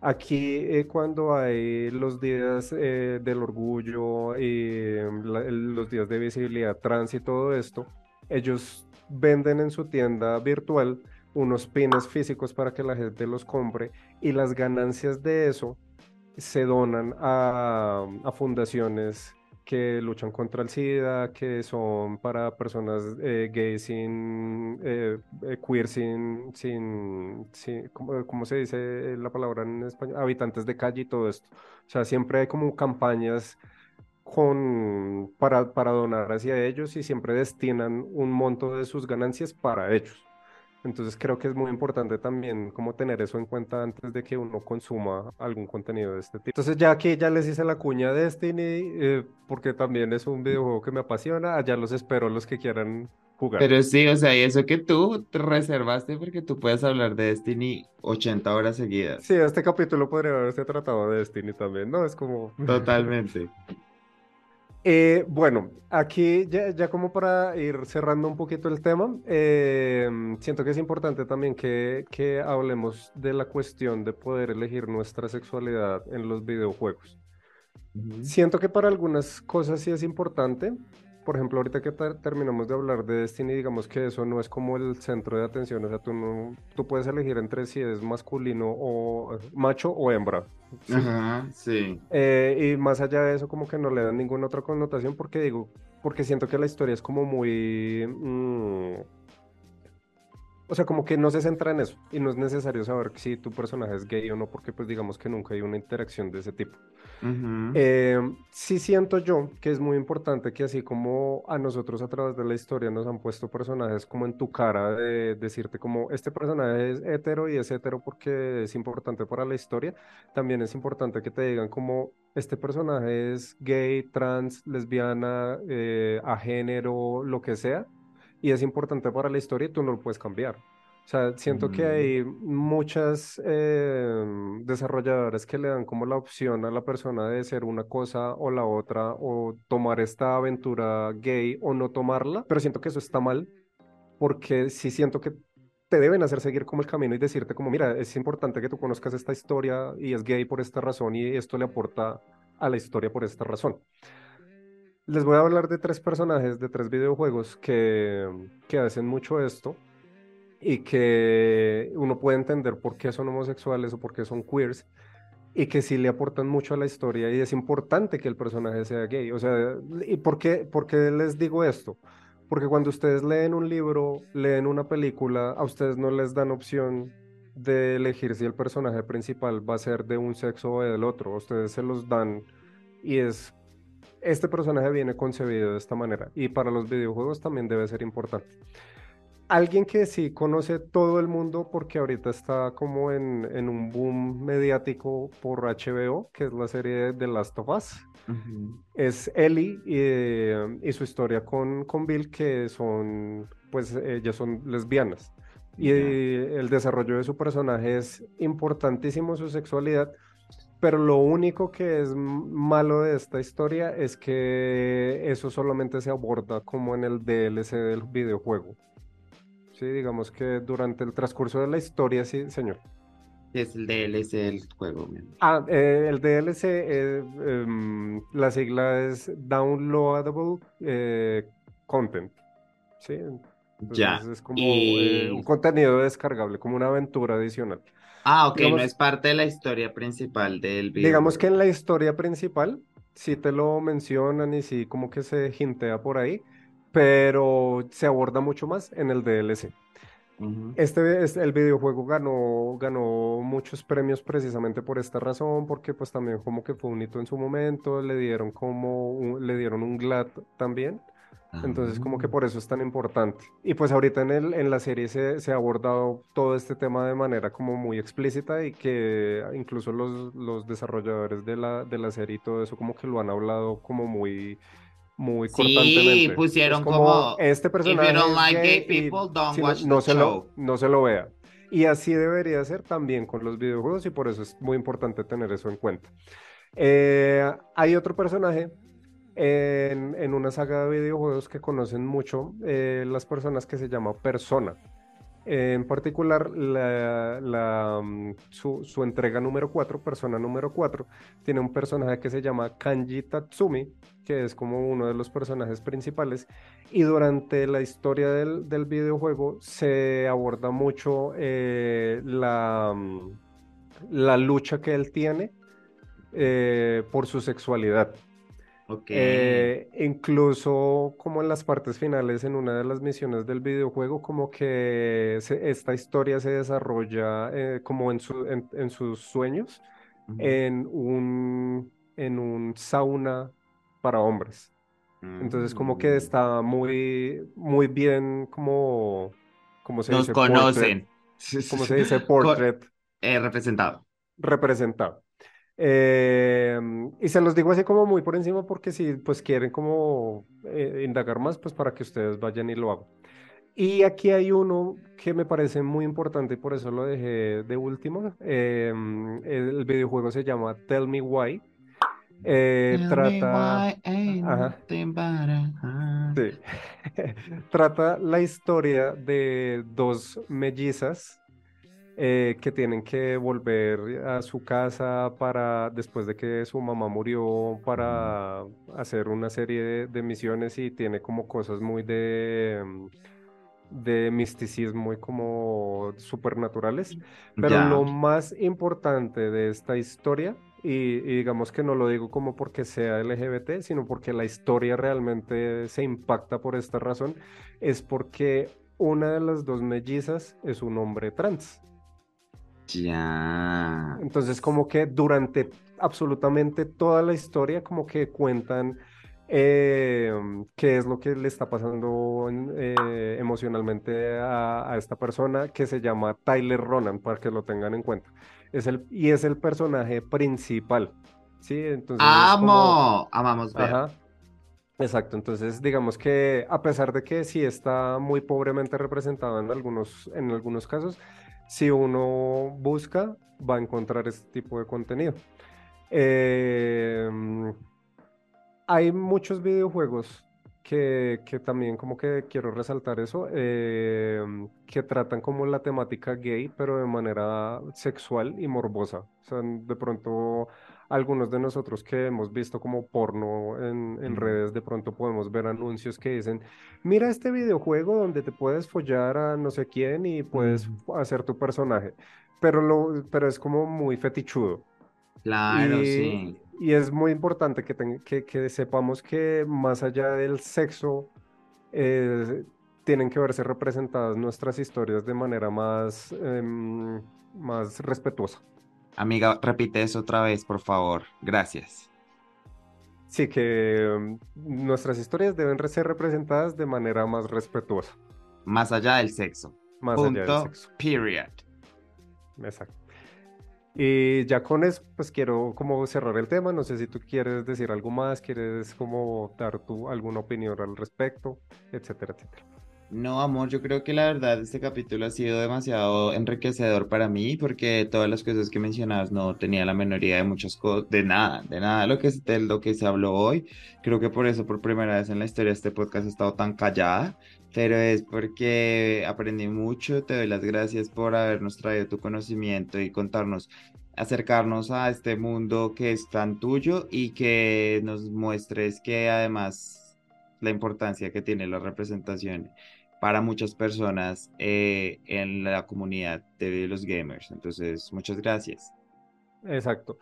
aquí eh, cuando hay los días eh, del orgullo y los días de visibilidad trans y todo esto, ellos venden en su tienda virtual unos pines físicos para que la gente los compre y las ganancias de eso se donan a fundaciones que luchan contra el SIDA, que son para personas eh, sin, eh, eh, queer sin, sin, ¿cómo, se dice la palabra en español? Habitantes de calle y todo esto. O sea, siempre hay como campañas con, para, para donar hacia ellos y siempre destinan un monto de sus ganancias para ellos. Entonces creo que es muy importante también como tener eso en cuenta antes de que uno consuma algún contenido de este tipo. Entonces ya que ya les hice la cuña de Destiny, eh, porque también es un videojuego que me apasiona, allá los espero los que quieran jugar. Pero sí, o sea, y eso que tú te reservaste porque tú puedes hablar de Destiny 80 horas seguidas. Sí, este capítulo podría haberse tratado de Destiny también, ¿no? Es como... Totalmente. *laughs* Eh, bueno, aquí ya, como para ir cerrando un poquito el tema, em, siento que es importante también que, que, hablemos de la cuestión de poder elegir nuestra sexualidad en los videojuegos. Siento que para algunas cosas sí es importante, por ejemplo, ahorita que terminamos de hablar de Destiny, digamos que eso no es como el centro de atención, o sea, tú, no, tú puedes elegir entre si es masculino o macho o hembra. ¿Sí? Ajá, sí. Eh, y más allá de eso, como que no le dan ninguna otra connotación, porque digo, porque siento que la historia es como muy... Mm, o sea, como que no se centra en eso y no es necesario saber si tu personaje es gay o no, porque pues digamos que nunca hay una interacción de ese tipo. Em, sí siento yo que es muy importante que así como a nosotros a través de la historia nos han puesto personajes como en tu cara de decirte como este personaje es hetero y es hetero porque es importante para la historia, también es importante que te digan como este personaje es gay, trans, lesbiana, eh, a género, lo que sea y es importante para la historia y tú no lo puedes cambiar. O sea, siento que mm. hay muchas eh, desarrolladoras que le dan como la opción a la persona de ser una cosa o la otra, o tomar esta aventura gay o no tomarla, pero siento que eso está mal, porque sí siento que te deben hacer seguir como el camino y decirte como, mira, es importante que tú conozcas esta historia y es gay por esta razón y esto le aporta a la historia por esta razón. Les voy a hablar de tres personajes de tres videojuegos que, que hacen mucho esto y que uno puede entender por qué son homosexuales o por qué son queers y que sí le aportan mucho a la historia y es importante que el personaje sea gay. O sea, ¿y por qué, por qué les digo esto? Porque cuando ustedes leen un libro, leen una película, a ustedes no les dan opción de elegir si el personaje principal va a ser de un sexo o del otro. Ustedes se los dan y es este personaje viene concebido de esta manera y para los videojuegos también debe ser importante. Alguien que sí conoce todo el mundo porque ahorita está como en, en un boom mediático por HBO, que es la serie de The Last of Us. Es Ellie y, y, su historia con, con Bill, que son, pues ellas son lesbianas. Y el desarrollo de su personaje es importantísimo, su sexualidad, pero lo único que es malo de esta historia es que eso solamente se aborda como en el DLC del videojuego. Sí, digamos que durante el transcurso de la historia, sí, señor. Es el DLC del juego. Ah, eh, el DLC, eh, em, la sigla es Downloadable eh, Content. Sí. ya. Es como un contenido descargable, como una aventura adicional. Ah, ok, no es parte de la historia principal del video. Digamos que en la historia principal sí te lo mencionan y sí como que se hintea por ahí, pero se aborda mucho más en el DLC. Este es el videojuego ganó, ganó muchos premios precisamente por esta razón, porque pues también como que fue un hito en su momento, le dieron como le dieron un GLAD también. Entonces, como que por eso es tan importante. Y pues ahorita en, el, en la serie se, se, ha abordado todo este tema de manera como muy explícita y que incluso los, los desarrolladores de la, de la serie y todo eso como que lo han hablado como muy muy sí, pusieron como, este personaje no, se Lo, no se lo vea. Y así debería ser también con los videojuegos y por eso es muy importante tener eso en cuenta. Eh, hay otro personaje en, una saga de videojuegos que conocen mucho eh, las personas que se llama Persona. En particular, la, la, mm, su, su entrega número 4, persona número 4, tiene un personaje que se llama Kanji Tatsumi, que es como uno de los personajes principales. Y durante la historia del, del videojuego se aborda mucho eh, la, mm, la lucha que él tiene eh, por su sexualidad. Eh, incluso como en las partes finales, en una de las misiones del videojuego, como que se- esta historia se desarrolla eh, como en, su- en, en sus sueños, en un, en un sauna para hombres. Entonces como que Mm. está muy, muy bien como, como se Nos dice, conocen. portrait, como *laughs* se dice, portrait eh, representado. representado. Eh, y se los digo así como muy por encima porque si pues quieren como eh, indagar más, pues para que ustedes vayan y lo hagan. Y aquí hay uno que me parece muy importante y por eso lo dejé de último. Eh, el videojuego se llama Tell Me Why. Eh, Tell me trata... why ain't Ajá. Sí. *laughs* Trata la historia de dos mellizas eh, que tienen que volver a su casa para, después de que su mamá murió, para hacer una serie de, de misiones y tiene como cosas muy de, mm, de misticismo y como supernaturales. Pero lo más importante de esta historia, y, y digamos que no lo digo como porque sea LGBT, sino porque la historia realmente se impacta por esta razón, es porque una de las dos mellizas es un hombre trans. Ya. Entonces como que durante absolutamente toda la historia como que cuentan eh, qué es lo que le está pasando eh, emocionalmente a, a esta persona que se llama Tyler Ronan, para que lo tengan en cuenta. Es el, y es el personaje principal, ¿sí? Entonces es como- ¡Amo! Amamos ver. Ajá. Exacto, entonces digamos que a pesar de que sí está muy pobremente representado en algunos, en algunos casos, si uno busca, va a encontrar este tipo de contenido. Em, hay muchos videojuegos que, que también como que quiero resaltar eso, em, que tratan como la temática gay, pero de manera sexual y morbosa. O sea, de pronto algunos de nosotros que hemos visto como porno en, en redes, de pronto podemos ver anuncios que dicen, mira este videojuego donde te puedes follar a no sé quién y puedes hacer tu personaje, pero, lo, pero es como muy fetichudo. Claro, Y, sí. y es muy importante que, ten- que, que sepamos que más allá del sexo, eh, tienen que verse representadas nuestras historias de manera más, em, más respetuosa. Amiga, repite eso otra vez, por favor. Gracias. Sí, que em, nuestras historias deben ser representadas de manera más respetuosa, Más allá del sexo. más allá del Punto. sexo. Period. Exacto. Y ya con eso, pues quiero como cerrar el tema. No sé si tú quieres decir algo más, quieres como dar tu alguna opinión al respecto, etcétera, etcétera. No, amor, yo creo que la verdad este capítulo ha sido demasiado enriquecedor para mí porque todas las cosas que mencionabas no tenía la menor de muchas cosas, de nada, de nada lo que, de lo que se habló hoy. Creo que por eso por primera vez en la historia este podcast he estado tan callada, pero es porque aprendí mucho. Te doy las gracias por habernos traído tu conocimiento y contarnos, acercarnos a este mundo que es tan tuyo y que nos muestres que además la importancia que tiene la representación para muchas personas eh, en la comunidad de los gamers. Entonces, muchas gracias. Exacto.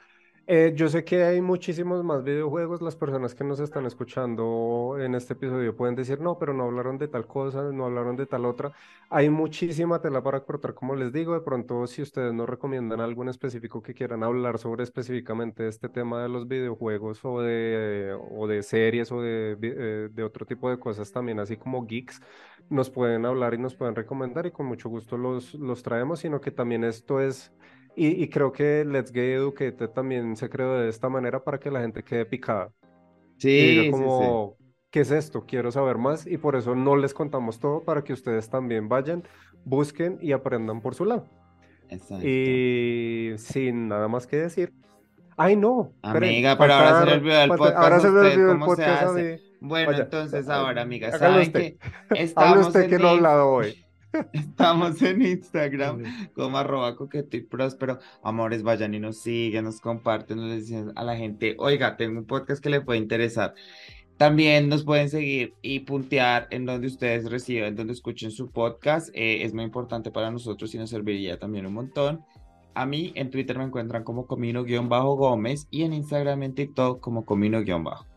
Eh, yo sé que hay muchísimos más videojuegos. Las personas que nos están escuchando en este episodio pueden decir, no, pero no hablaron de tal cosa, no hablaron de tal otra. Hay muchísima tela para cortar, como les digo. De pronto, si ustedes nos recomiendan algo en específico que quieran hablar sobre específicamente este tema de los videojuegos o de, o de series o de, eh, de otro tipo de cosas también, así como geeks, nos pueden hablar y nos pueden recomendar y con mucho gusto los, los traemos, sino que también esto es... Y, y creo que Let's Get Educated también se creó de esta manera para que la gente quede picada y Sí, diga sí, sí. como, ¿qué es esto? Quiero saber más y por eso no les contamos todo para que ustedes también vayan, busquen y aprendan por su lado. Exacto. Y sin nada más que decir. Ay, no. Amiga, pero ahora se le falta- olvidó el podcast ahora se usted, olvidó el ¿cómo se podcast hace? Bueno, Vaya, entonces ah, ahora, amiga, ¿saben usted. *laughs* que estamos usted en que no ha hablado hoy. *laughs* Estamos en Instagram como arroba coqueto y próspero. Amores, vayan y nos siguen, nos comparten, nos dicen a la gente, oiga, tengo un podcast que le puede interesar. También nos pueden seguir y puntear en donde ustedes reciben, donde escuchen su podcast. Eh, es muy importante para nosotros y nos serviría también un montón. A mí en Twitter me encuentran como Comino-Gómez y en Instagram y en TikTok como Comino-Bajo.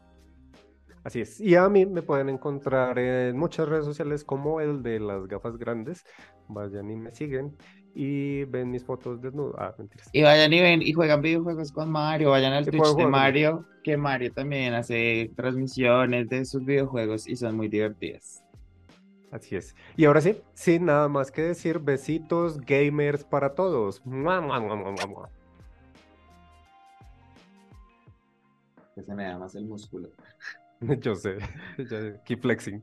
Así es. Y a mí me pueden encontrar en muchas redes sociales como el de las gafas grandes. Vayan y me siguen y ven mis fotos desnudo. Ah, mentiras. Y vayan y ven y juegan videojuegos con Mario. Vayan al Twitch de Mario, que Mario también hace transmisiones de sus videojuegos y son muy divertidas. Así es. Y ahora sí, sin nada más que decir, besitos gamers para todos. Que se me da más el músculo. *laughs* *laughs* Yo sé, keep flexing.